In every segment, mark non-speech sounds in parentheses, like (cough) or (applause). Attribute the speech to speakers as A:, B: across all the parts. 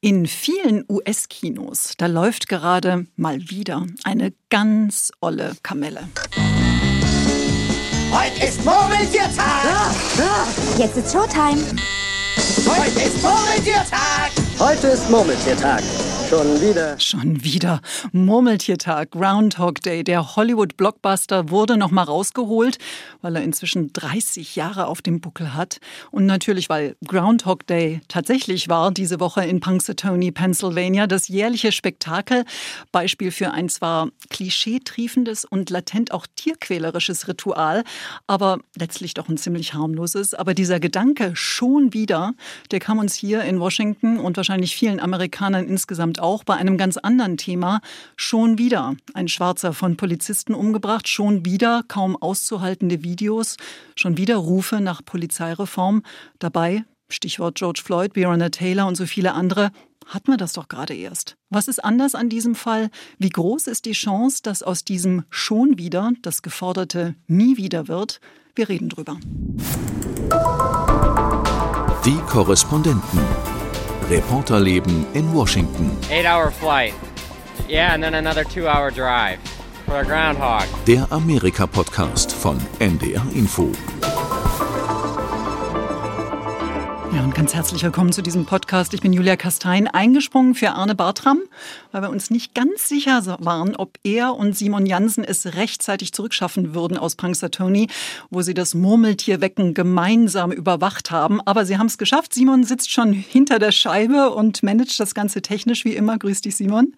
A: In vielen US-Kinos, da läuft gerade mal wieder eine ganz olle Kamelle.
B: Heute ist Murmeltiertag!
C: Ah, ah, jetzt ist Showtime.
B: Heute ist Murmeltiertag!
D: Heute ist Murmeltiertag. Schon wieder.
A: Schon wieder. Murmeltiertag, Groundhog Day. Der Hollywood-Blockbuster wurde nochmal rausgeholt, weil er inzwischen 30 Jahre auf dem Buckel hat. Und natürlich, weil Groundhog Day tatsächlich war diese Woche in Punxsutawney, Pennsylvania, das jährliche Spektakel. Beispiel für ein zwar klischeetriefendes und latent auch tierquälerisches Ritual, aber letztlich doch ein ziemlich harmloses. Aber dieser Gedanke schon wieder, der kam uns hier in Washington und wahrscheinlich vielen Amerikanern insgesamt auch bei einem ganz anderen Thema schon wieder ein Schwarzer von Polizisten umgebracht, schon wieder kaum auszuhaltende Videos, schon wieder Rufe nach Polizeireform. Dabei, Stichwort George Floyd, Breonna Taylor und so viele andere, hatten wir das doch gerade erst. Was ist anders an diesem Fall? Wie groß ist die Chance, dass aus diesem schon wieder das geforderte nie wieder wird? Wir reden drüber.
E: Die Korrespondenten. Reporterleben in Washington.
F: Eight hour flight. Yeah, and then another two hour drive for a groundhog.
E: Der Amerika-Podcast von NDR Info.
A: Ja, und ganz herzlich willkommen zu diesem Podcast. Ich bin Julia Kastein, eingesprungen für Arne Bartram, weil wir uns nicht ganz sicher waren, ob er und Simon Jansen es rechtzeitig zurückschaffen würden aus Punxsutawney, wo sie das Murmeltierwecken gemeinsam überwacht haben. Aber sie haben es geschafft. Simon sitzt schon hinter der Scheibe und managt das Ganze technisch wie immer. Grüß dich, Simon.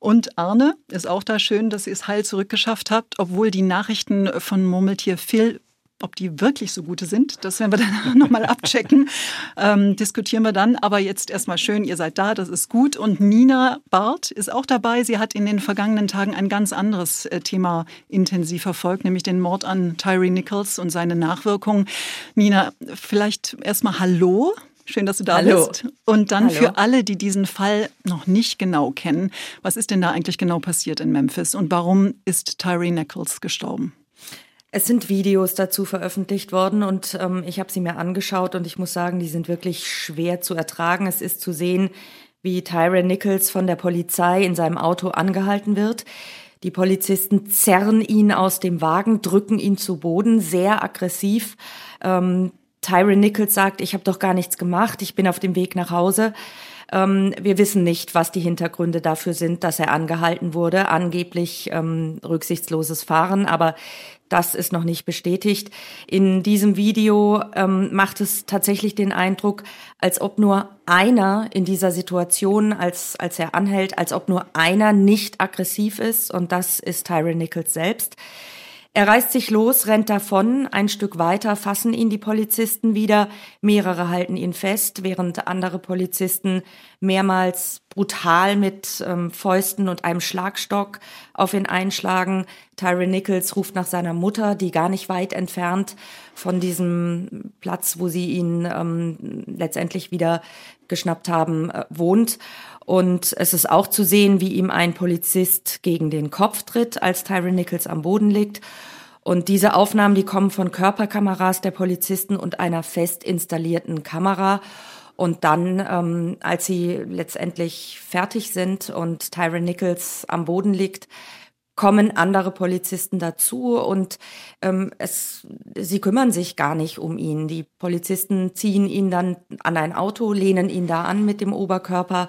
A: Und Arne, ist auch da schön, dass ihr es heil zurückgeschafft habt, obwohl die Nachrichten von Murmeltier Phil ob die wirklich so gute sind, das werden wir dann (laughs) nochmal abchecken. Ähm, diskutieren wir dann. Aber jetzt erstmal schön, ihr seid da, das ist gut. Und Nina Barth ist auch dabei. Sie hat in den vergangenen Tagen ein ganz anderes äh, Thema intensiv verfolgt, nämlich den Mord an Tyree Nichols und seine Nachwirkungen. Nina, vielleicht erstmal Hallo. Schön, dass du da
G: Hallo.
A: bist. Und dann
G: Hallo.
A: für alle, die diesen Fall noch nicht genau kennen, was ist denn da eigentlich genau passiert in Memphis und warum ist Tyree Nichols gestorben?
G: Es sind Videos dazu veröffentlicht worden und ähm, ich habe sie mir angeschaut und ich muss sagen, die sind wirklich schwer zu ertragen. Es ist zu sehen, wie Tyron Nichols von der Polizei in seinem Auto angehalten wird. Die Polizisten zerren ihn aus dem Wagen, drücken ihn zu Boden, sehr aggressiv. Ähm, Tyron Nichols sagt, ich habe doch gar nichts gemacht, ich bin auf dem Weg nach Hause. Ähm, wir wissen nicht, was die Hintergründe dafür sind, dass er angehalten wurde. Angeblich ähm, rücksichtsloses Fahren, aber das ist noch nicht bestätigt. In diesem Video ähm, macht es tatsächlich den Eindruck, als ob nur einer in dieser Situation, als, als er anhält, als ob nur einer nicht aggressiv ist und das ist Tyron Nichols selbst. Er reißt sich los, rennt davon, ein Stück weiter fassen ihn die Polizisten wieder, mehrere halten ihn fest, während andere Polizisten mehrmals brutal mit ähm, Fäusten und einem Schlagstock auf ihn einschlagen. Tyron Nichols ruft nach seiner Mutter, die gar nicht weit entfernt von diesem Platz, wo sie ihn ähm, letztendlich wieder geschnappt haben, äh, wohnt. Und es ist auch zu sehen, wie ihm ein Polizist gegen den Kopf tritt, als Tyron Nichols am Boden liegt. Und diese Aufnahmen, die kommen von Körperkameras der Polizisten und einer fest installierten Kamera. Und dann, ähm, als sie letztendlich fertig sind und Tyron Nichols am Boden liegt, kommen andere Polizisten dazu und ähm, es, sie kümmern sich gar nicht um ihn. Die Polizisten ziehen ihn dann an ein Auto, lehnen ihn da an mit dem Oberkörper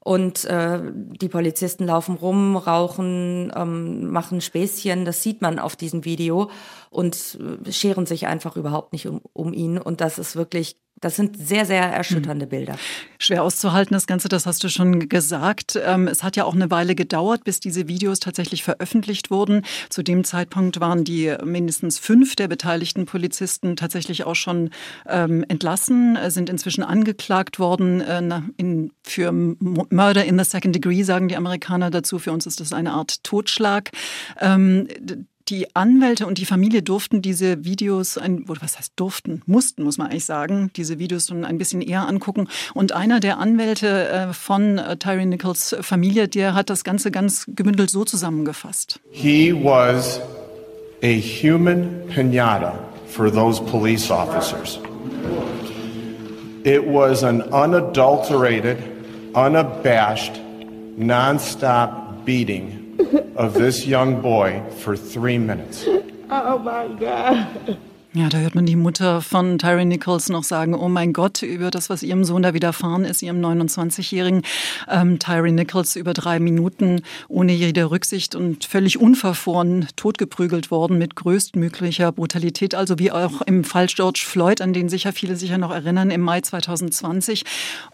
G: und äh, die Polizisten laufen rum, rauchen, ähm, machen Späßchen. Das sieht man auf diesem Video und äh, scheren sich einfach überhaupt nicht um, um ihn. Und das ist wirklich das sind sehr, sehr erschütternde
A: Hm.
G: Bilder.
A: Schwer auszuhalten, das Ganze, das hast du schon gesagt. Ähm, Es hat ja auch eine Weile gedauert, bis diese Videos tatsächlich veröffentlicht wurden. Zu dem Zeitpunkt waren die mindestens fünf der beteiligten Polizisten tatsächlich auch schon ähm, entlassen, äh, sind inzwischen angeklagt worden äh, für Murder in the Second Degree, sagen die Amerikaner dazu. Für uns ist das eine Art Totschlag. Die Anwälte und die Familie durften diese Videos, ein, was heißt durften, mussten, muss man eigentlich sagen, diese Videos schon ein bisschen eher angucken. Und einer der Anwälte äh, von äh, Tyree Nichols Familie, der hat das Ganze ganz gebündelt so zusammengefasst.
H: He was a human pinata for those police officers. It was an unadulterated, unabashed, nonstop beating of this young boy for three minutes.
B: Oh my God.
A: Ja, da hört man die Mutter von Tyree Nichols noch sagen, oh mein Gott, über das, was ihrem Sohn da widerfahren ist, ihrem 29-jährigen ähm, Tyree Nichols über drei Minuten ohne jede Rücksicht und völlig unverfroren totgeprügelt worden mit größtmöglicher Brutalität. Also wie auch im Fall George Floyd, an den sicher viele sicher noch erinnern, im Mai 2020.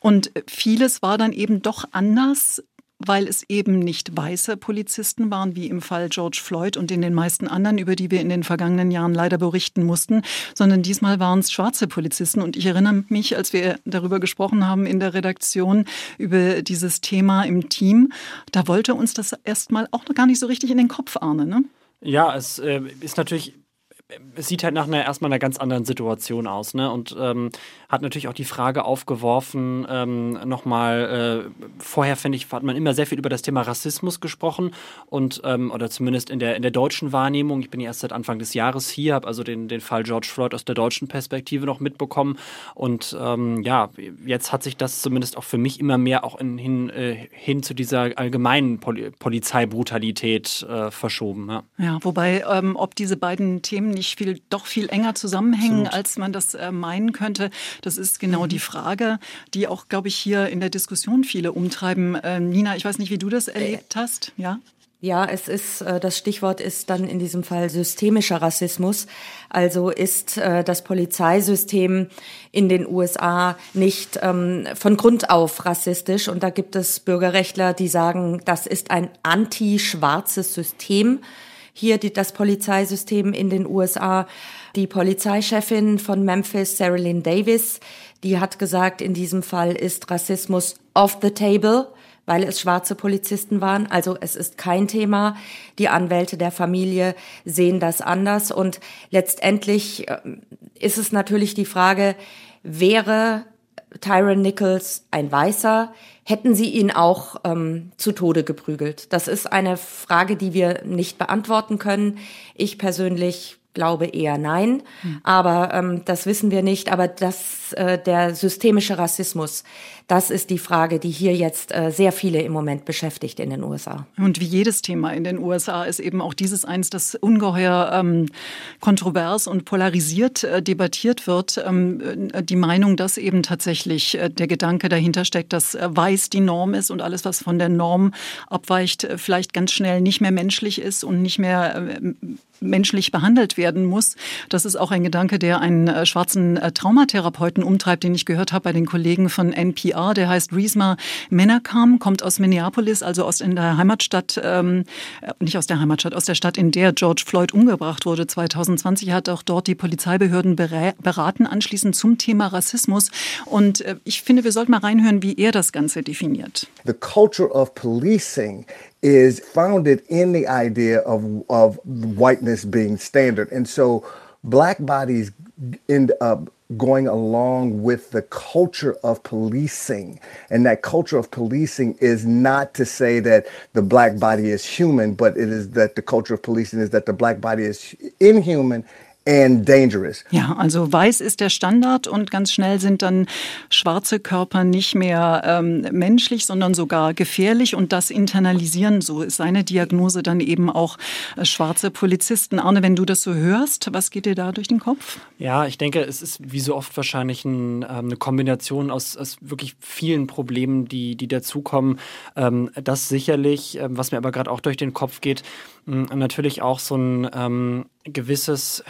A: Und vieles war dann eben doch anders weil es eben nicht weiße Polizisten waren, wie im Fall George Floyd und in den meisten anderen, über die wir in den vergangenen Jahren leider berichten mussten, sondern diesmal waren es schwarze Polizisten. Und ich erinnere mich, als wir darüber gesprochen haben in der Redaktion, über dieses Thema im Team, da wollte uns das erstmal auch noch gar nicht so richtig in den Kopf ahnen. Ne?
I: Ja, es äh, ist natürlich es sieht halt nach einer erstmal einer ganz anderen Situation aus, ne? Und ähm, hat natürlich auch die Frage aufgeworfen, ähm, nochmal, äh, vorher finde ich, hat man immer sehr viel über das Thema Rassismus gesprochen und ähm, oder zumindest in der in der deutschen Wahrnehmung. Ich bin ja erst seit Anfang des Jahres hier, habe also den, den Fall George Floyd aus der deutschen Perspektive noch mitbekommen. Und ähm, ja, jetzt hat sich das zumindest auch für mich immer mehr auch in, hin, äh, hin zu dieser allgemeinen Pol Polizeibrutalität äh, verschoben. Ja,
A: ja wobei, ähm, ob diese beiden Themen nicht viel, doch viel enger zusammenhängen, Absolut. als man das äh, meinen könnte. Das ist genau mhm. die Frage, die auch, glaube ich, hier in der Diskussion viele umtreiben. Äh, Nina, ich weiß nicht, wie du das erlebt hast. Ja?
G: Ja, es ist, äh, das Stichwort ist dann in diesem Fall systemischer Rassismus. Also ist äh, das Polizeisystem in den USA nicht ähm, von Grund auf rassistisch. Und da gibt es Bürgerrechtler, die sagen, das ist ein anti-schwarzes System hier die, das Polizeisystem in den USA. Die Polizeichefin von Memphis, Sarah Lynn Davis, die hat gesagt, in diesem Fall ist Rassismus off the table weil es schwarze Polizisten waren. Also es ist kein Thema. Die Anwälte der Familie sehen das anders. Und letztendlich äh, ist es natürlich die Frage, wäre Tyron Nichols ein Weißer, hätten sie ihn auch ähm, zu Tode geprügelt? Das ist eine Frage, die wir nicht beantworten können. Ich persönlich glaube eher nein, hm. aber ähm, das wissen wir nicht. Aber das, äh, der systemische Rassismus, das ist die Frage, die hier jetzt äh, sehr viele im Moment beschäftigt in den USA.
A: Und wie jedes Thema in den USA ist eben auch dieses eins, das ungeheuer ähm, kontrovers und polarisiert äh, debattiert wird. Ähm, äh, die Meinung, dass eben tatsächlich äh, der Gedanke dahinter steckt, dass äh, weiß die Norm ist und alles, was von der Norm abweicht, vielleicht ganz schnell nicht mehr menschlich ist und nicht mehr menschlich behandelt werden muss. Das ist auch ein Gedanke, der einen schwarzen Traumatherapeuten umtreibt, den ich gehört habe bei den Kollegen von NPR PR, der heißt Reesma Menakam, kommt aus Minneapolis, also aus in der Heimatstadt, ähm, nicht aus der Heimatstadt, aus der Stadt, in der George Floyd umgebracht wurde 2020, hat auch dort die Polizeibehörden beraten, anschließend zum Thema Rassismus. Und äh, ich finde, wir sollten mal reinhören, wie er das Ganze definiert.
J: The culture of policing is founded in the idea of, of whiteness being standard. And so black bodies end up going along with the culture of policing. And that culture of policing is not to say that the black body is human, but it is that the culture of policing is that the black body is inhuman and dangerous.
A: Ja, also weiß ist der Standard und ganz schnell sind dann schwarze Körper nicht mehr ähm, menschlich, sondern sogar gefährlich und das internalisieren, so ist seine Diagnose dann eben auch äh, schwarze Polizisten. Arne, wenn du das so hörst, was geht dir da durch den Kopf?
I: Ja, ich denke, es ist wie so oft wahrscheinlich ein, ähm, eine Kombination aus, aus, wirklich vielen Problemen, die, die dazukommen. Ähm, das sicherlich, ähm, was mir aber gerade auch durch den Kopf geht, natürlich auch so ein ähm, gewisses,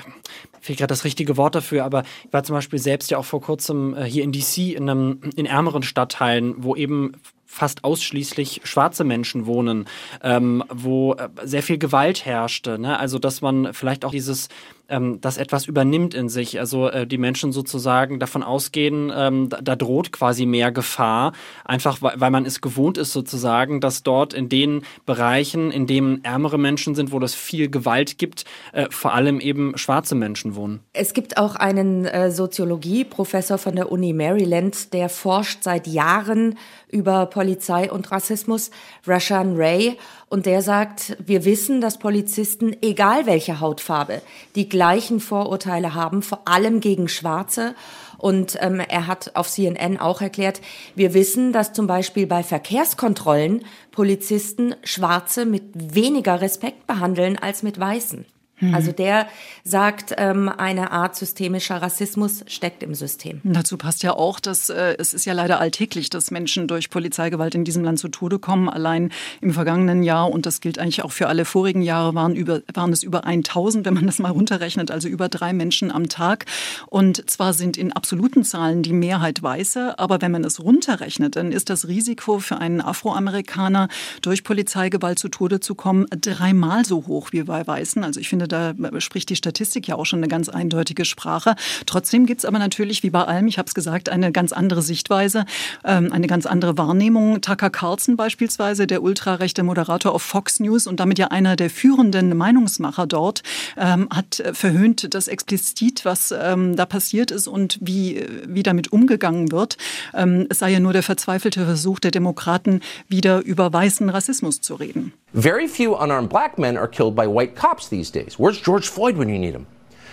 I: fehlt gerade das richtige Wort dafür, aber ich war zum Beispiel selbst ja auch vor kurzem äh, hier in DC in, einem, in ärmeren Stadtteilen, wo eben fast ausschließlich schwarze Menschen wohnen, ähm, wo äh, sehr viel Gewalt herrschte. Ne? Also dass man vielleicht auch dieses ähm, das etwas übernimmt in sich. Also äh, die Menschen sozusagen davon ausgehen, ähm, da, da, droht quasi mehr Gefahr, einfach weil, weil man es gewohnt ist sozusagen, dass dort in den Bereichen, in denen ärmere Menschen sind, wo es viel Gewalt gibt, äh, vor allem eben schwarze Menschen wohnen.
G: Es gibt auch einen äh, Soziologie-Professor von der Uni Maryland, der forscht seit Jahren über Polizei und Rassismus, Rashan Ray. Und der sagt, wir wissen, dass Polizisten, egal welche Hautfarbe, die gleichen Vorurteile haben, vor allem gegen Schwarze Und ähm, er hat auf CNN auch erklärt, wir wissen, dass zum Beispiel bei Verkehrskontrollen Polizisten Schwarze mit weniger Respekt behandeln als mit Weißen. Mhm. Also der sagt, ähm, eine Art systemischer Rassismus steckt im System.
A: Dazu passt ja auch, dass äh, es ist ja leider alltäglich, dass Menschen durch Polizeigewalt in diesem Land zu Tode kommen. Allein im vergangenen Jahr, und das gilt eigentlich auch für alle vorigen Jahre, waren, über, waren es über 1000, wenn man das mal runterrechnet, also über drei Menschen am Tag. Und zwar sind in absoluten Zahlen die Mehrheit Weiße, aber wenn man es runterrechnet, dann ist das Risiko für einen Afroamerikaner durch Polizeigewalt zu Tode zu kommen dreimal so hoch wie bei Weißen. Also ich finde, da spricht die Statistik ja auch schon eine ganz eindeutige Sprache. Trotzdem gibt es aber natürlich, wie bei allem, ich habe es gesagt, eine ganz andere Sichtweise, ähm, eine ganz andere Wahrnehmung. Tucker Carlson beispielsweise, der ultrarechte Moderator auf Fox News und damit ja einer der führenden Meinungsmacher dort, ähm, hat verhöhnt das explizit, was ähm, da passiert ist und wie, wie damit umgegangen wird. es sei ja nur der verzweifelte Versuch der Demokraten, wieder über weißen Rassismus zu reden.
K: Very few unarmed black men are killed by white cops these days. Where's George Floyd when you need him?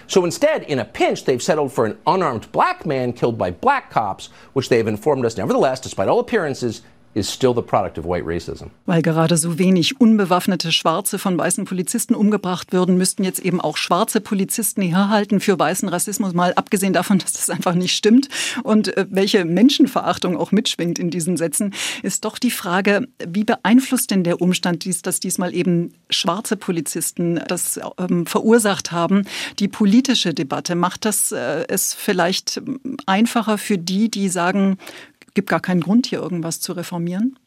K: So instead, in a pinch, they've settled for an unarmed black man killed by black cops, which they have informed us, nevertheless, despite all appearances, is still the product of white racism.
A: Weil gerade so wenig unbewaffnete Schwarze von weißen Polizisten umgebracht würden, müssten jetzt eben auch schwarze Polizisten herhalten für weißen Rassismus, mal abgesehen davon, dass das einfach nicht stimmt und äh, welche Menschenverachtung auch mitschwingt in diesen Sätzen, ist doch die Frage, wie beeinflusst denn der Umstand, dass diesmal eben schwarze Polizisten das ähm, verursacht haben, die politische Debatte? Macht das äh, es vielleicht einfacher für die, die sagen, gibt gar keinen Grund, hier irgendwas zu reformieren?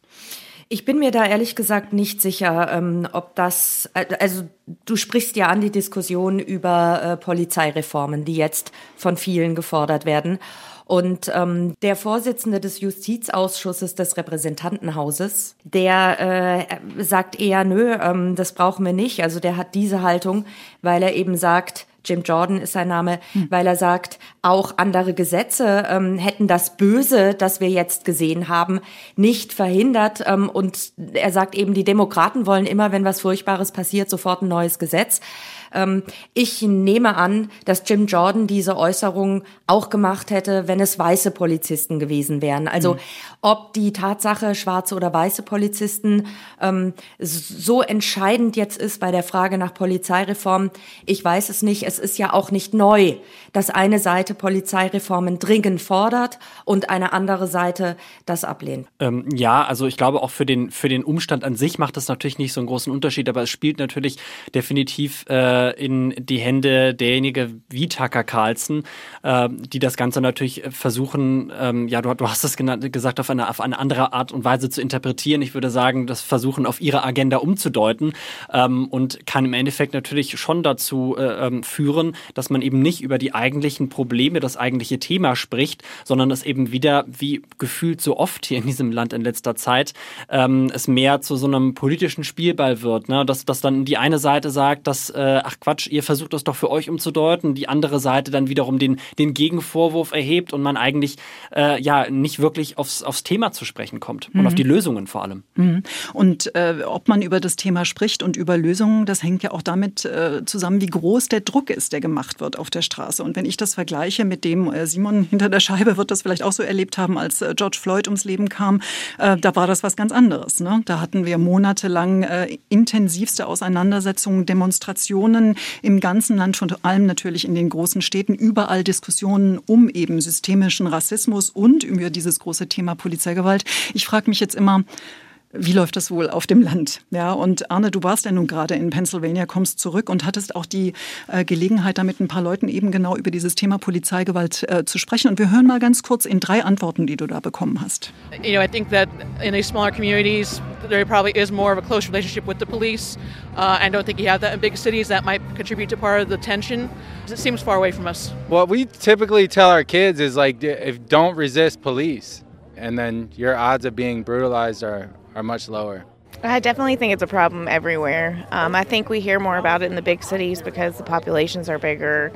G: Ich bin mir da ehrlich gesagt nicht sicher, ähm, ob das, äh, also du sprichst ja an die Diskussion über äh, Polizeireformen, die jetzt von vielen gefordert werden. Und ähm, der Vorsitzende des Justizausschusses des Repräsentantenhauses, der äh, sagt eher, nö, ähm, das brauchen wir nicht. Also der hat diese Haltung, weil er eben sagt, Jim Jordan ist sein Name, hm. weil er sagt, auch andere Gesetze ähm, hätten das Böse, das wir jetzt gesehen haben, nicht verhindert. Ähm, und er sagt eben, die Demokraten wollen immer, wenn was Furchtbares passiert, sofort ein neues Gesetz. Ähm, ich nehme an, dass Jim Jordan diese Äußerung auch gemacht hätte, wenn es weiße Polizisten gewesen wären. Also mhm. ob die Tatsache schwarze oder weiße Polizisten ähm, so entscheidend jetzt ist bei der Frage nach Polizeireform, ich weiß es nicht. Es ist ja auch nicht neu, dass eine Seite Polizeireformen dringend fordert und eine andere Seite das ablehnt.
I: Ähm, ja, also ich glaube auch für den, für den Umstand an sich macht das natürlich nicht so einen großen Unterschied, aber es spielt natürlich definitiv äh, in die Hände derjenige wie Tucker Carlson, äh, die das Ganze natürlich versuchen, ähm, ja, du, du hast es gesagt, auf eine, auf eine andere Art und Weise zu interpretieren. Ich würde sagen, das versuchen auf ihre Agenda umzudeuten ähm, und kann im Endeffekt natürlich schon dazu äh, ähm, führen, dass man eben nicht über die eigentlichen Probleme, das eigentliche Thema spricht, sondern es eben wieder, wie gefühlt so oft hier in diesem Land in letzter Zeit, es mehr zu so einem politischen Spielball wird, ne? dass, dass dann die eine Seite sagt, dass, äh, ach Quatsch, ihr versucht das doch für euch umzudeuten, die andere Seite dann wiederum den, den Gegenvorwurf erhebt und man eigentlich äh, ja nicht wirklich aufs, aufs Thema zu sprechen kommt mhm. und auf die Lösungen vor allem.
A: Mhm. Und äh, ob man über das Thema spricht und über Lösungen, das hängt ja auch damit äh, zusammen, wie groß der Druck ist, der gemacht wird auf der Straße. Und wenn ich das vergleiche mit dem, äh, Simon hinter der Scheibe wird das vielleicht auch so erlebt haben, als äh, George Floyd ums Leben kam, äh, da war das was ganz anderes. Ne? Da hatten wir monatelang intensivste Auseinandersetzungen, Demonstrationen, Diskussionen im ganzen Land, vor allem natürlich in den großen Städten, überall Diskussionen um eben systemischen Rassismus und über dieses große Thema Polizeigewalt. Ich frage mich jetzt immer, wie läuft das wohl auf dem Land? Ja, und Arne, du warst ja nun gerade in Pennsylvania, kommst zurück und hattest auch die äh, Gelegenheit, da mit ein paar Leuten eben genau über dieses Thema Polizeigewalt äh, zu sprechen. Und wir hören mal ganz kurz in drei Antworten, die du da bekommen hast.
L: You know, I think that in these smaller communities, there probably is more of a close relationship with the police. Uh, I don't think you have that in big cities. That might contribute to part of the tension. It seems far away from us.
M: What we typically tell our kids is like, if don't resist police, and then your odds of being brutalized are are much lower.
N: I definitely think it's a problem everywhere. Um, I think we hear more about it in the big cities because the populations are bigger,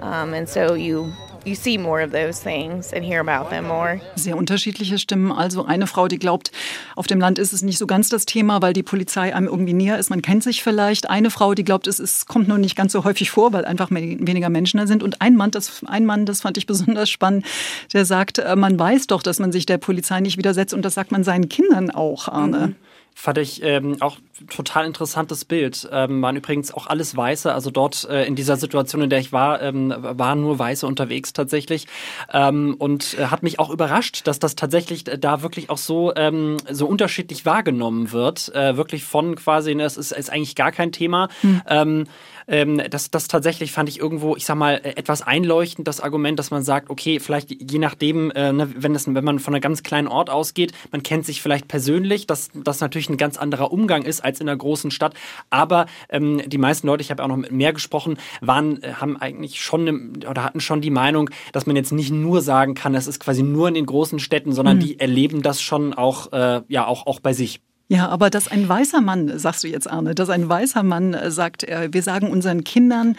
N: um, and so you you see more of those things and hear about them more.
A: Sehr unterschiedliche Stimmen. Also eine Frau, die glaubt, auf dem Land ist es nicht so ganz das Thema, weil die Polizei einem irgendwie näher ist. Man kennt sich vielleicht. Eine Frau, die glaubt, es ist, kommt nur nicht ganz so häufig vor, weil einfach weniger Menschen da sind. Und ein Mann, das, ein Mann, das fand ich besonders spannend, der sagt, äh, man weiß doch, dass man sich der Polizei nicht widersetzt und das sagt man seinen Kindern auch, Arne. Mhm
I: fand ich ähm, auch total interessantes Bild. Ähm, waren übrigens auch alles Weiße, also dort äh, in dieser Situation, in der ich war, ähm, waren nur Weiße unterwegs tatsächlich. Ähm, und äh, hat mich auch überrascht, dass das tatsächlich da wirklich auch so, ähm, so unterschiedlich wahrgenommen wird. Äh, wirklich von quasi, ne, es ist, ist eigentlich gar kein Thema. Hm. Ähm, ähm, das, das tatsächlich fand ich irgendwo, ich sag mal, äh, etwas einleuchtend, das Argument, dass man sagt, okay, vielleicht je nachdem, äh, ne, wenn, das, wenn man von einem ganz kleinen Ort ausgeht, man kennt sich vielleicht persönlich, dass das natürlich ein ganz anderer Umgang ist als in einer großen Stadt. Aber ähm, die meisten Leute, ich habe auch noch mit mehr gesprochen, waren, äh, haben eigentlich schon ne, oder hatten schon die Meinung, dass man jetzt nicht nur sagen kann, es ist quasi nur in den großen Städten, sondern mhm. die erleben das schon auch, äh, ja, auch, auch bei sich.
A: Ja, aber dass ein weißer Mann, sagst du jetzt, Arne, dass ein weißer Mann äh, sagt, äh, wir sagen unseren Kindern,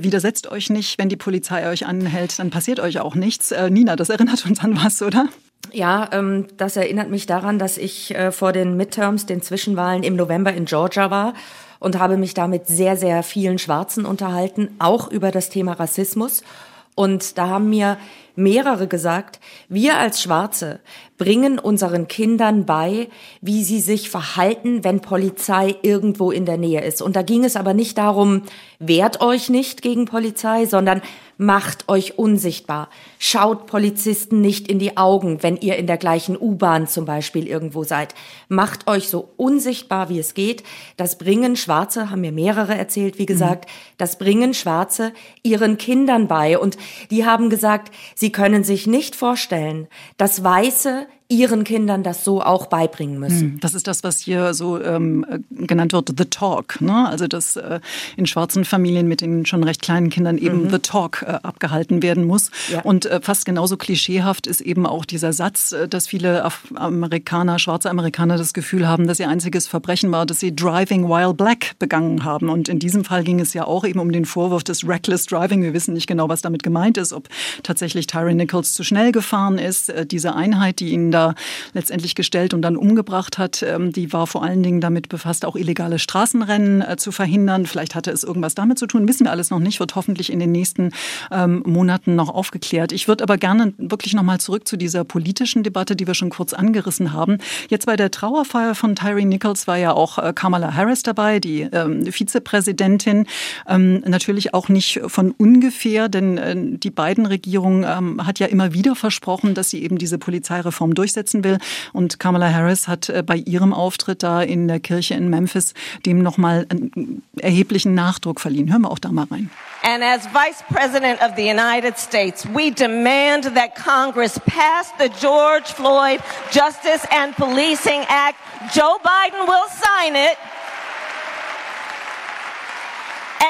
A: widersetzt euch nicht, wenn die Polizei euch anhält, dann passiert euch auch nichts. Nina, das erinnert uns an was, oder?
G: Ja, ähm, das erinnert mich daran, dass ich vor den Midterms, den Zwischenwahlen im November in Georgia war und habe mich da mit sehr, sehr vielen Schwarzen unterhalten, auch über das Thema Rassismus. Und da haben mir mehrere gesagt, wir als Schwarze bringen unseren Kindern bei, wie sie sich verhalten, wenn Polizei irgendwo in der Nähe ist. Und da ging es aber nicht darum, wehrt euch nicht gegen Polizei, sondern macht euch unsichtbar. Schaut Polizisten nicht in die Augen, wenn ihr in der gleichen U-Bahn zum Beispiel irgendwo seid. Macht euch so unsichtbar, wie es geht. Das bringen Schwarze, haben mir mehrere erzählt, wie gesagt, mhm. das bringen Schwarze ihren Kindern bei. Und die haben gesagt, Sie können sich nicht vorstellen, dass Weiße ihren Kindern das so auch beibringen müssen. Hm,
A: das ist das, was hier so ähm, genannt wird, The Talk. Ne? Also dass äh, in schwarzen Familien mit den schon recht kleinen Kindern eben mhm. The Talk äh, abgehalten werden muss. Ja. Und äh, fast genauso klischeehaft ist eben auch dieser Satz, äh, dass viele Af Amerikaner, schwarze Amerikaner das Gefühl haben, dass ihr einziges Verbrechen war, dass sie Driving While Black begangen haben. Und in diesem Fall ging es ja auch eben um den Vorwurf des Reckless Driving. Wir wissen nicht genau, was damit gemeint ist, ob tatsächlich Tyree Nichols zu schnell gefahren ist. Äh, diese Einheit, die ihn da letztendlich gestellt und dann umgebracht hat, ähm, die war vor allen Dingen damit befasst, auch illegale Straßenrennen äh, zu verhindern. Vielleicht hatte es irgendwas damit zu tun, wissen wir alles noch nicht, wird hoffentlich in den nächsten ähm, Monaten noch aufgeklärt. Ich würde aber gerne wirklich noch mal zurück zu dieser politischen Debatte, die wir schon kurz angerissen haben. Jetzt bei der Trauerfeier von Tyree Nichols war ja auch äh, Kamala Harris dabei, die ähm, Vizepräsidentin. natürlich auch nicht von ungefähr, denn die beiden Regierungen hat ja immer wieder versprochen, dass sie eben diese Polizeireform durchsetzen durchsetzen will. Und Kamala Harris hat äh, bei ihrem Auftritt da in der Kirche in Memphis dem nochmal erheblichen Nachdruck verliehen. Hören wir auch da mal rein.
O: And as Vice President of the United States, we demand that Congress pass the George Floyd Justice and Policing Act. Joe Biden will sign it.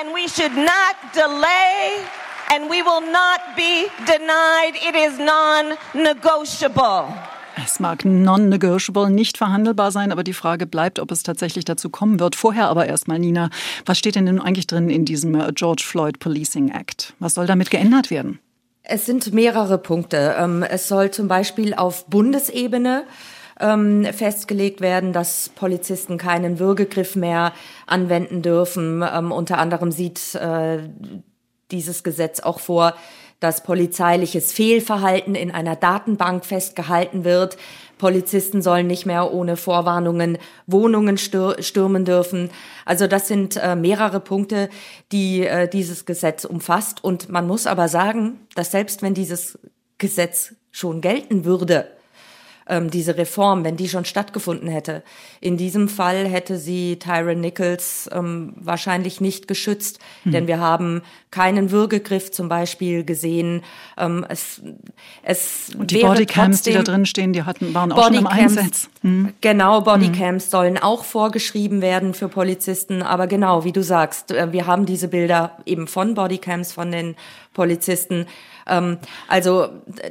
O: And we should not delay and we will not be denied. It is non negotiable.
A: Es mag non-negotiable, nicht verhandelbar sein, aber die Frage bleibt, ob es tatsächlich dazu kommen wird. Vorher aber erstmal, Nina, was steht denn eigentlich drin in diesem äh, George Floyd Policing Act? Was soll damit geändert werden?
G: Es sind mehrere Punkte. Ähm, es soll zum Beispiel auf Bundesebene ähm, festgelegt werden, dass Polizisten keinen Würgegriff mehr anwenden dürfen. Ähm, unter anderem sieht äh, dieses Gesetz auch vor, dass polizeiliches Fehlverhalten in einer Datenbank festgehalten wird. Polizisten sollen nicht mehr ohne Vorwarnungen Wohnungen stürmen dürfen. Also das sind äh, mehrere Punkte, die äh, dieses Gesetz umfasst. Und man muss aber sagen, dass selbst wenn dieses Gesetz schon gelten würde, ähm, diese Reform, wenn die schon stattgefunden hätte. In diesem Fall hätte sie Tyron Nichols ähm, wahrscheinlich nicht geschützt, hm. denn wir haben keinen Würgegriff zum Beispiel gesehen. Ähm, es, es
A: Und die Bodycams, die da drin stehen, die hatten, waren auch schon im Einsatz.
G: Hm. Genau, Bodycams hm. sollen auch vorgeschrieben werden für Polizisten. Aber genau, wie du sagst, äh, wir haben diese Bilder eben von Bodycams, von den Polizisten. Ähm, also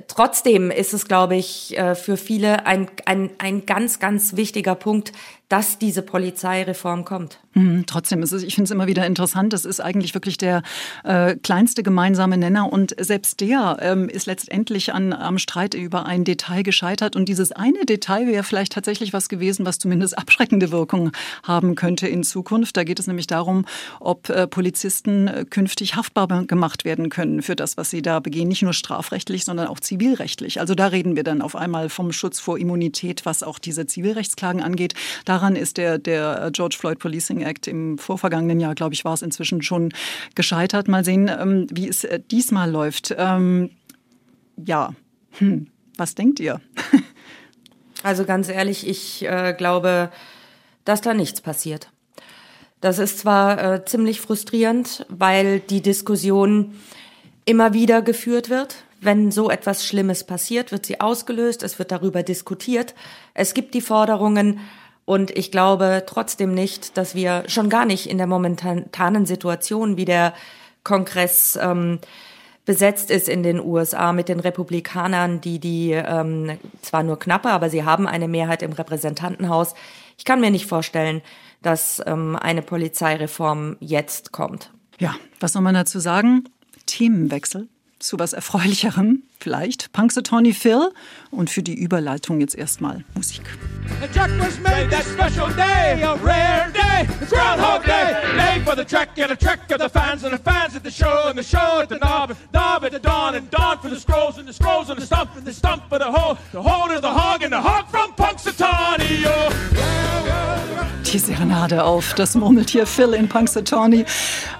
G: trotzdem ist es, glaube ich, äh, für viele ein, ein, ein ganz, ganz wichtiger Punkt, dass diese Polizeireform kommt.
A: Hm, trotzdem ist es, ich finde es immer wieder interessant. Das ist eigentlich wirklich der äh, kleinste gemeinsame Nenner und selbst der ähm, ist letztendlich an, am Streit über ein Detail gescheitert. Und dieses eine Detail wäre vielleicht tatsächlich was gewesen, was zumindest abschreckende Wirkung haben könnte in Zukunft. Da geht es nämlich darum, ob äh, Polizisten äh, künftig haftbar gemacht werden können für das, was sie da begehen. Nicht nur strafrechtlich, sondern auch zivilrechtlich. Also da reden wir dann auf einmal vom Schutz vor Immunität, was auch diese Zivilrechtsklagen angeht. Daran ist der, der George Floyd Policing Act im vorvergangenen Jahr, glaube ich, war es inzwischen schon gescheitert. Mal sehen, ähm, wie es äh, diesmal läuft. Ähm, ja, hm. was denkt ihr? (laughs)
G: also ganz ehrlich, ich äh, glaube, dass da nichts passiert. Das ist zwar äh, ziemlich frustrierend, weil die Diskussion immer wieder geführt wird. Wenn so etwas Schlimmes passiert, wird sie ausgelöst, es wird darüber diskutiert. Es gibt die Forderungen, und ich glaube trotzdem nicht, dass wir schon gar nicht in der momentanen Situation, wie der Kongress ähm, besetzt ist in den USA mit den Republikanern, die die ähm, zwar nur knappe, aber sie haben eine Mehrheit im Repräsentantenhaus. Ich kann mir nicht vorstellen, dass ähm, eine Polizeireform jetzt kommt.
A: Ja, was soll man dazu sagen? Themenwechsel zu was Erfreulicherem vielleicht. Punxsutawney Phil und für die Überleitung jetzt erstmal Musik. Jack was made that special day, a rare day. It's Groundhog Day. Day for the trek and a trek of the fans and the fans at the show and the show at the knob, knob at the dawn and dawn for the scrolls and the scrolls and the stump and the stump for the hole, the hole to the hog and the hog from Punxsutawney. Die Serenade auf das Murmeltier Phil in Punxsutawney.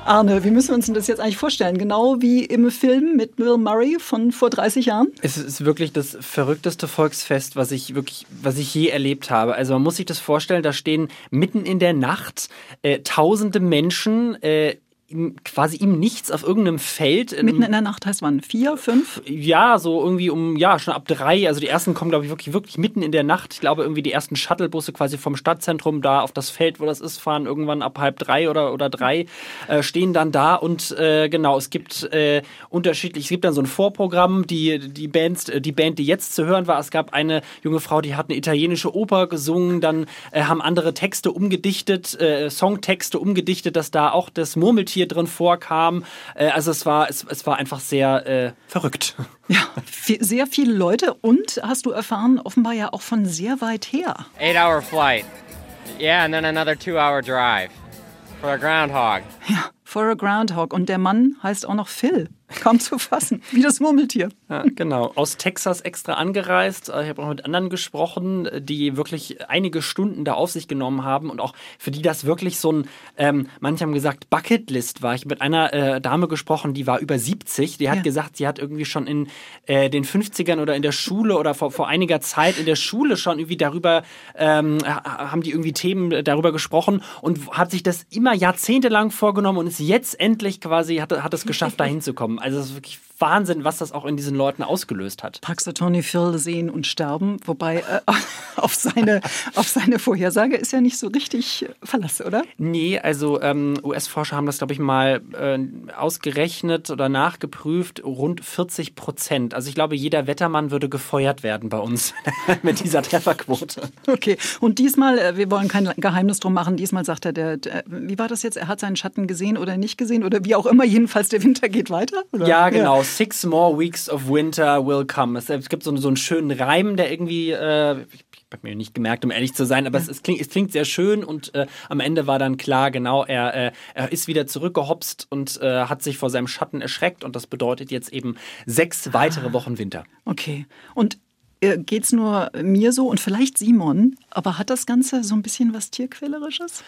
A: Arne, wie müssen wir uns das jetzt eigentlich vorstellen? Genau wie im Film mit Bill Murray von vor 30 Jahren?
I: Es ist wirklich das verrückteste Volksfest, was ich wirklich, was ich je erlebt habe. Also man muss sich das vorstellen, da stehen mitten in der Nacht äh, tausende Menschen äh, quasi im Nichts auf irgendeinem Feld.
A: Mitten in der Nacht heißt wann? Vier, fünf?
I: Ja, so irgendwie um, ja, schon ab drei. Also die ersten kommen, glaube ich, wirklich, wirklich mitten in der Nacht. Ich glaube, irgendwie die ersten Shuttlebusse quasi vom Stadtzentrum da auf das Feld, wo das ist, fahren irgendwann ab halb drei oder, oder drei, äh, stehen dann da und äh, genau, es gibt äh, unterschiedlich, es gibt dann so ein Vorprogramm, die, die Bands, die Band, die jetzt zu hören war, es gab eine junge Frau, die hat eine italienische Oper gesungen, dann äh, haben andere Texte umgedichtet, äh, Songtexte umgedichtet, dass da auch das Murmeltier hier drin vorkam. Äh, also es war, es, es war einfach sehr äh, verrückt. (laughs)
A: Ja, viel, sehr viele Leute und hast du erfahren, offenbar ja auch von sehr weit her.
F: Eight hour flight. Yeah, and then another two hour drive. For a groundhog.
A: Ja, for a groundhog. Und der Mann heißt auch noch Phil. Kaum zu fassen, wie das Murmeltier.
I: Ja, genau. Aus Texas extra angereist. Ich habe auch mit anderen gesprochen, die wirklich einige Stunden da auf sich genommen haben und auch für die das wirklich so ein, ähm, manche haben gesagt, Bucketlist war. Ich habe mit einer äh, Dame gesprochen, die war über 70. Die hat ja. gesagt, sie hat irgendwie schon in äh, den 50ern oder in der Schule oder vor, vor einiger Zeit in der Schule schon irgendwie darüber, ähm, haben die irgendwie Themen darüber gesprochen und hat sich das immer jahrzehntelang vorgenommen und ist jetzt endlich quasi, hat, hat es geschafft, da (laughs) hinzukommen. Also es ist wirklich Wahnsinn, was das auch in diesen Leuten ausgelöst hat.
A: Tony Phil sehen und sterben, wobei äh, (laughs) auf, seine, auf seine Vorhersage ist ja nicht so richtig verlassen, oder?
I: Nee, also ähm, US-Forscher haben das, glaube ich, mal äh, ausgerechnet oder nachgeprüft, rund 40 Prozent. Also ich glaube, jeder Wettermann würde gefeuert werden bei uns (laughs) mit dieser Trefferquote.
A: Okay, und diesmal, äh, wir wollen kein Geheimnis drum machen, diesmal sagt er, der, der, wie war das jetzt, er hat seinen Schatten gesehen oder nicht gesehen oder wie auch immer, jedenfalls der Winter geht weiter? Oder?
I: Ja, genau. Ja. Six more weeks of winter will come. Es, es gibt so, so einen schönen Reim, der irgendwie, äh, ich, ich habe mir nicht gemerkt, um ehrlich zu sein, aber es, es, klingt, es klingt sehr schön und äh, am Ende war dann klar, genau, er, äh, er ist wieder zurückgehopst und äh, hat sich vor seinem Schatten erschreckt und das bedeutet jetzt eben sechs weitere ah. Wochen Winter.
A: Okay. Und äh, geht es nur mir so und vielleicht Simon, aber hat das Ganze so ein bisschen was Tierquälerisches?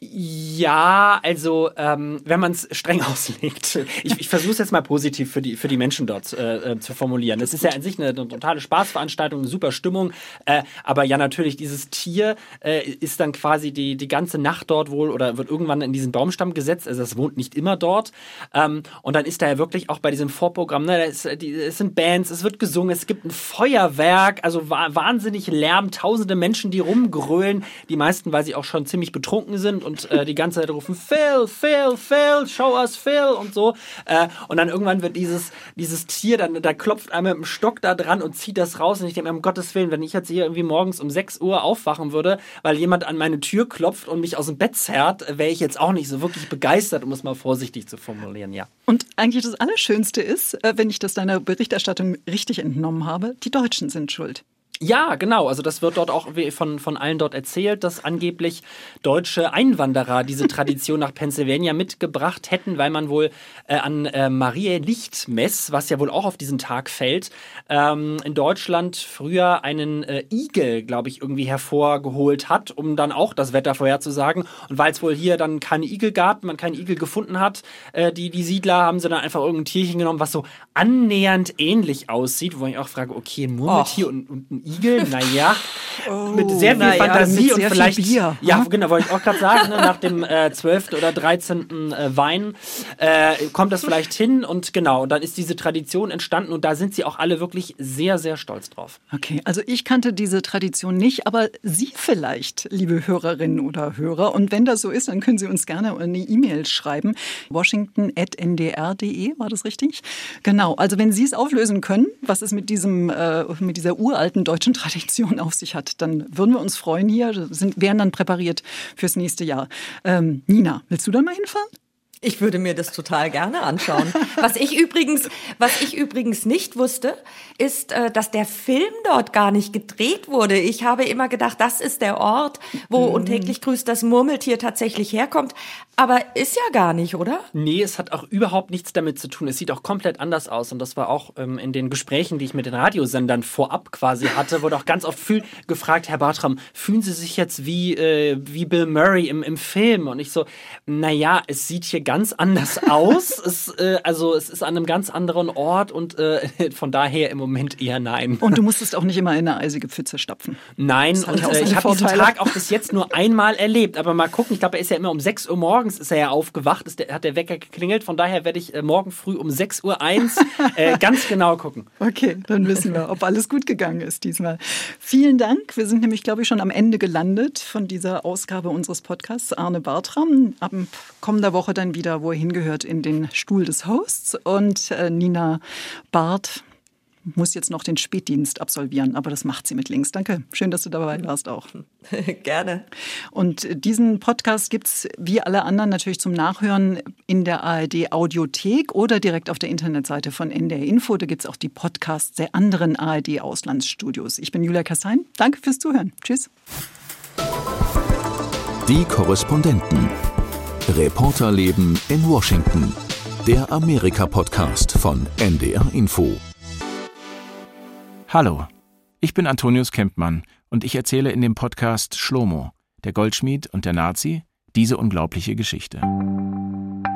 I: Ja, also ähm, wenn man es streng (laughs) auslegt. Ich, ich versuche es jetzt mal positiv für die, für die Menschen dort äh, äh, zu formulieren. Es ist ja an sich eine, eine, totale Spaßveranstaltung, eine super Stimmung. Äh, aber ja, natürlich, dieses Tier äh, ist dann quasi die, die ganze Nacht dort wohl oder wird irgendwann in diesen Baumstamm gesetzt. Also es wohnt nicht immer dort. Ähm, und dann ist da ja wirklich auch bei diesem Vorprogramm, ne, ist, die, es sind Bands, es wird gesungen, es gibt ein Feuerwerk, also wahnsinnig Lärm, tausende Menschen, die rumgrölen. Die meisten, weil sie auch schon ziemlich betrunken sind und äh, die ganze Zeit rufen, Phil, Phil, Phil, show us Phil und so. Äh, und dann irgendwann wird dieses, dieses Tier, dann, da klopft einmal mit dem Stock da dran und zieht das raus. Und ich denke mir, um Gottes Willen, wenn ich jetzt hier irgendwie morgens um 6 Uhr aufwachen würde, weil jemand an meine Tür klopft und mich aus dem Bett zerrt, wäre ich jetzt auch nicht so wirklich begeistert, um es mal vorsichtig zu formulieren, ja.
A: Und eigentlich das Allerschönste ist, äh, wenn ich das deiner Berichterstattung richtig entnommen habe, die Deutschen sind schuld.
I: Ja, genau. Also das wird dort auch von, von allen dort erzählt, dass angeblich deutsche Einwanderer diese Tradition nach Pennsylvania mitgebracht hätten, weil man wohl äh, an äh, Marie Lichtmess, was ja wohl auch auf diesen Tag fällt, ähm, in Deutschland früher einen äh, Igel, glaube ich, irgendwie hervorgeholt hat, um dann auch das Wetter vorherzusagen. Und weil es wohl hier dann keine Igel gab, man keinen Igel gefunden hat, äh, die, die Siedler haben sie dann einfach irgendein Tierchen genommen, was so annähernd ähnlich aussieht, wo ich auch frage, okay, ein Murmeltier und, und ein Igel, naja, (laughs) oh, mit sehr viel Fantasie und vielleicht. Bier. Ja, hm? genau, wollte ich auch gerade sagen, ne, nach dem äh, 12. oder 13. Äh, Wein äh, kommt das vielleicht hin und genau, und dann ist diese Tradition entstanden und da sind sie auch alle wirklich sehr, sehr stolz drauf.
A: Okay, also ich kannte diese Tradition nicht, aber Sie vielleicht, liebe Hörerinnen oder Hörer. Und wenn das so ist, dann können Sie uns gerne eine E-Mail schreiben. Washington.ndr.de, war das richtig? Genau, also wenn Sie es auflösen können, was es mit, diesem, äh, mit dieser uralten deutschen Tradition auf sich hat, dann würden wir uns freuen hier, sind, wären dann präpariert fürs nächste Jahr. Ähm, Nina, willst du da mal hinfahren?
G: Ich würde mir das total gerne anschauen. Was ich übrigens, was ich übrigens nicht wusste, ist, äh, dass der Film dort gar nicht gedreht wurde. Ich habe immer gedacht, das ist der Ort, wo mhm. und täglich grüßt das Murmeltier tatsächlich herkommt. Aber ist ja gar nicht, oder?
I: Nee, es hat auch überhaupt nichts damit zu tun. Es sieht auch komplett anders aus. Und das war auch ähm, in den Gesprächen, die ich mit den Radiosendern vorab quasi hatte, wurde auch ganz oft gefragt, Herr Bartram, fühlen Sie sich jetzt wie, äh, wie Bill Murray im, im Film? Und ich so, naja, es sieht hier ganz anders (laughs) aus. es, äh, also es ist an einem ganz anderen Ort und äh, (laughs) von daher im Moment eher nein.
A: Und du musstest auch nicht immer in eine eisige Pfütze stapfen.
I: Nein, und äh, ich habe diesen Tag auch bis jetzt nur einmal erlebt. Aber mal gucken, ich glaube, er ist ja immer um 6 Uhr morgens ist er ja aufgewacht, ist der, hat der Wecker geklingelt. Von daher werde ich äh, morgen früh um 6.01 Uhr äh, (laughs) ganz genau gucken.
A: Okay, dann wissen wir, ob alles gut gegangen ist diesmal. Vielen Dank. Wir sind nämlich, glaube ich, schon am Ende gelandet von dieser Ausgabe unseres Podcasts. Arne Bartram. Ab kommender Woche dann wieder, wo er hingehört, in den Stuhl des Hosts. Und äh, Nina Barth muss jetzt noch den Spätdienst absolvieren, aber das macht sie mit links. Danke. Schön, dass du dabei warst auch. (laughs)
G: Gerne.
A: Und diesen Podcast gibt es wie alle anderen natürlich zum Nachhören in der ARD Audiothek oder direkt auf der Internetseite von NDR Info. Da gibt es auch die Podcasts der anderen ARD Auslandsstudios. Ich bin Julia Kassein. Danke fürs Zuhören. Tschüss.
E: Die Korrespondenten. Reporterleben in Washington. Der Amerika-Podcast von NDR Info.
P: Hallo, ich bin Antonius Kempmann und ich erzähle in dem Podcast Schlomo, der Goldschmied und der Nazi, diese unglaubliche Geschichte.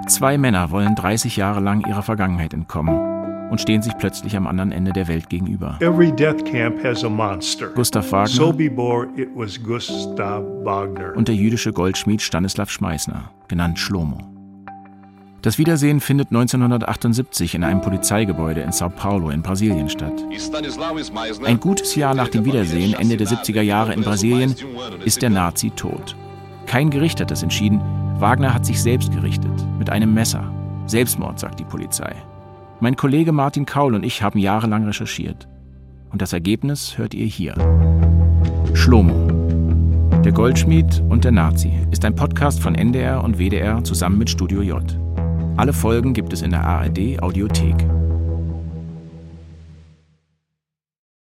P: Zwei Männer wollen 30 Jahre lang ihrer Vergangenheit entkommen und stehen sich plötzlich am anderen Ende der Welt gegenüber.
Q: Every death camp has a monster.
P: Gustav Wagner
Q: Sobibor, Gustav Wagner.
P: und der jüdische Goldschmied Stanislav Schmeißner, genannt Schlomo. Das Wiedersehen findet 1978 in einem Polizeigebäude in Sao Paulo in Brasilien statt. Ein gutes Jahr nach dem Wiedersehen, Ende der 70er Jahre in Brasilien, ist der Nazi tot. Kein Gericht hat das entschieden. Wagner hat sich selbst gerichtet, mit einem Messer. Selbstmord, sagt die Polizei. Mein Kollege Martin Kaul und ich haben jahrelang recherchiert. Und das Ergebnis hört ihr hier. Schlomo. Der Goldschmied und der Nazi ist ein Podcast von NDR und WDR zusammen mit Studio J. Alle Folgen gibt es in der ARD Audiothek.